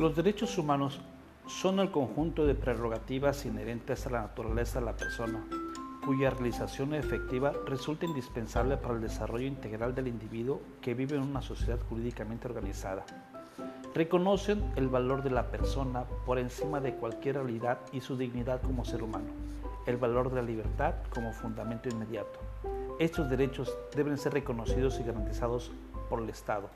Los derechos humanos son el conjunto de prerrogativas inherentes a la naturaleza de la persona, cuya realización efectiva resulta indispensable para el desarrollo integral del individuo que vive en una sociedad jurídicamente organizada. Reconocen el valor de la persona por encima de cualquier realidad y su dignidad como ser humano, el valor de la libertad como fundamento inmediato. Estos derechos deben ser reconocidos y garantizados por el Estado.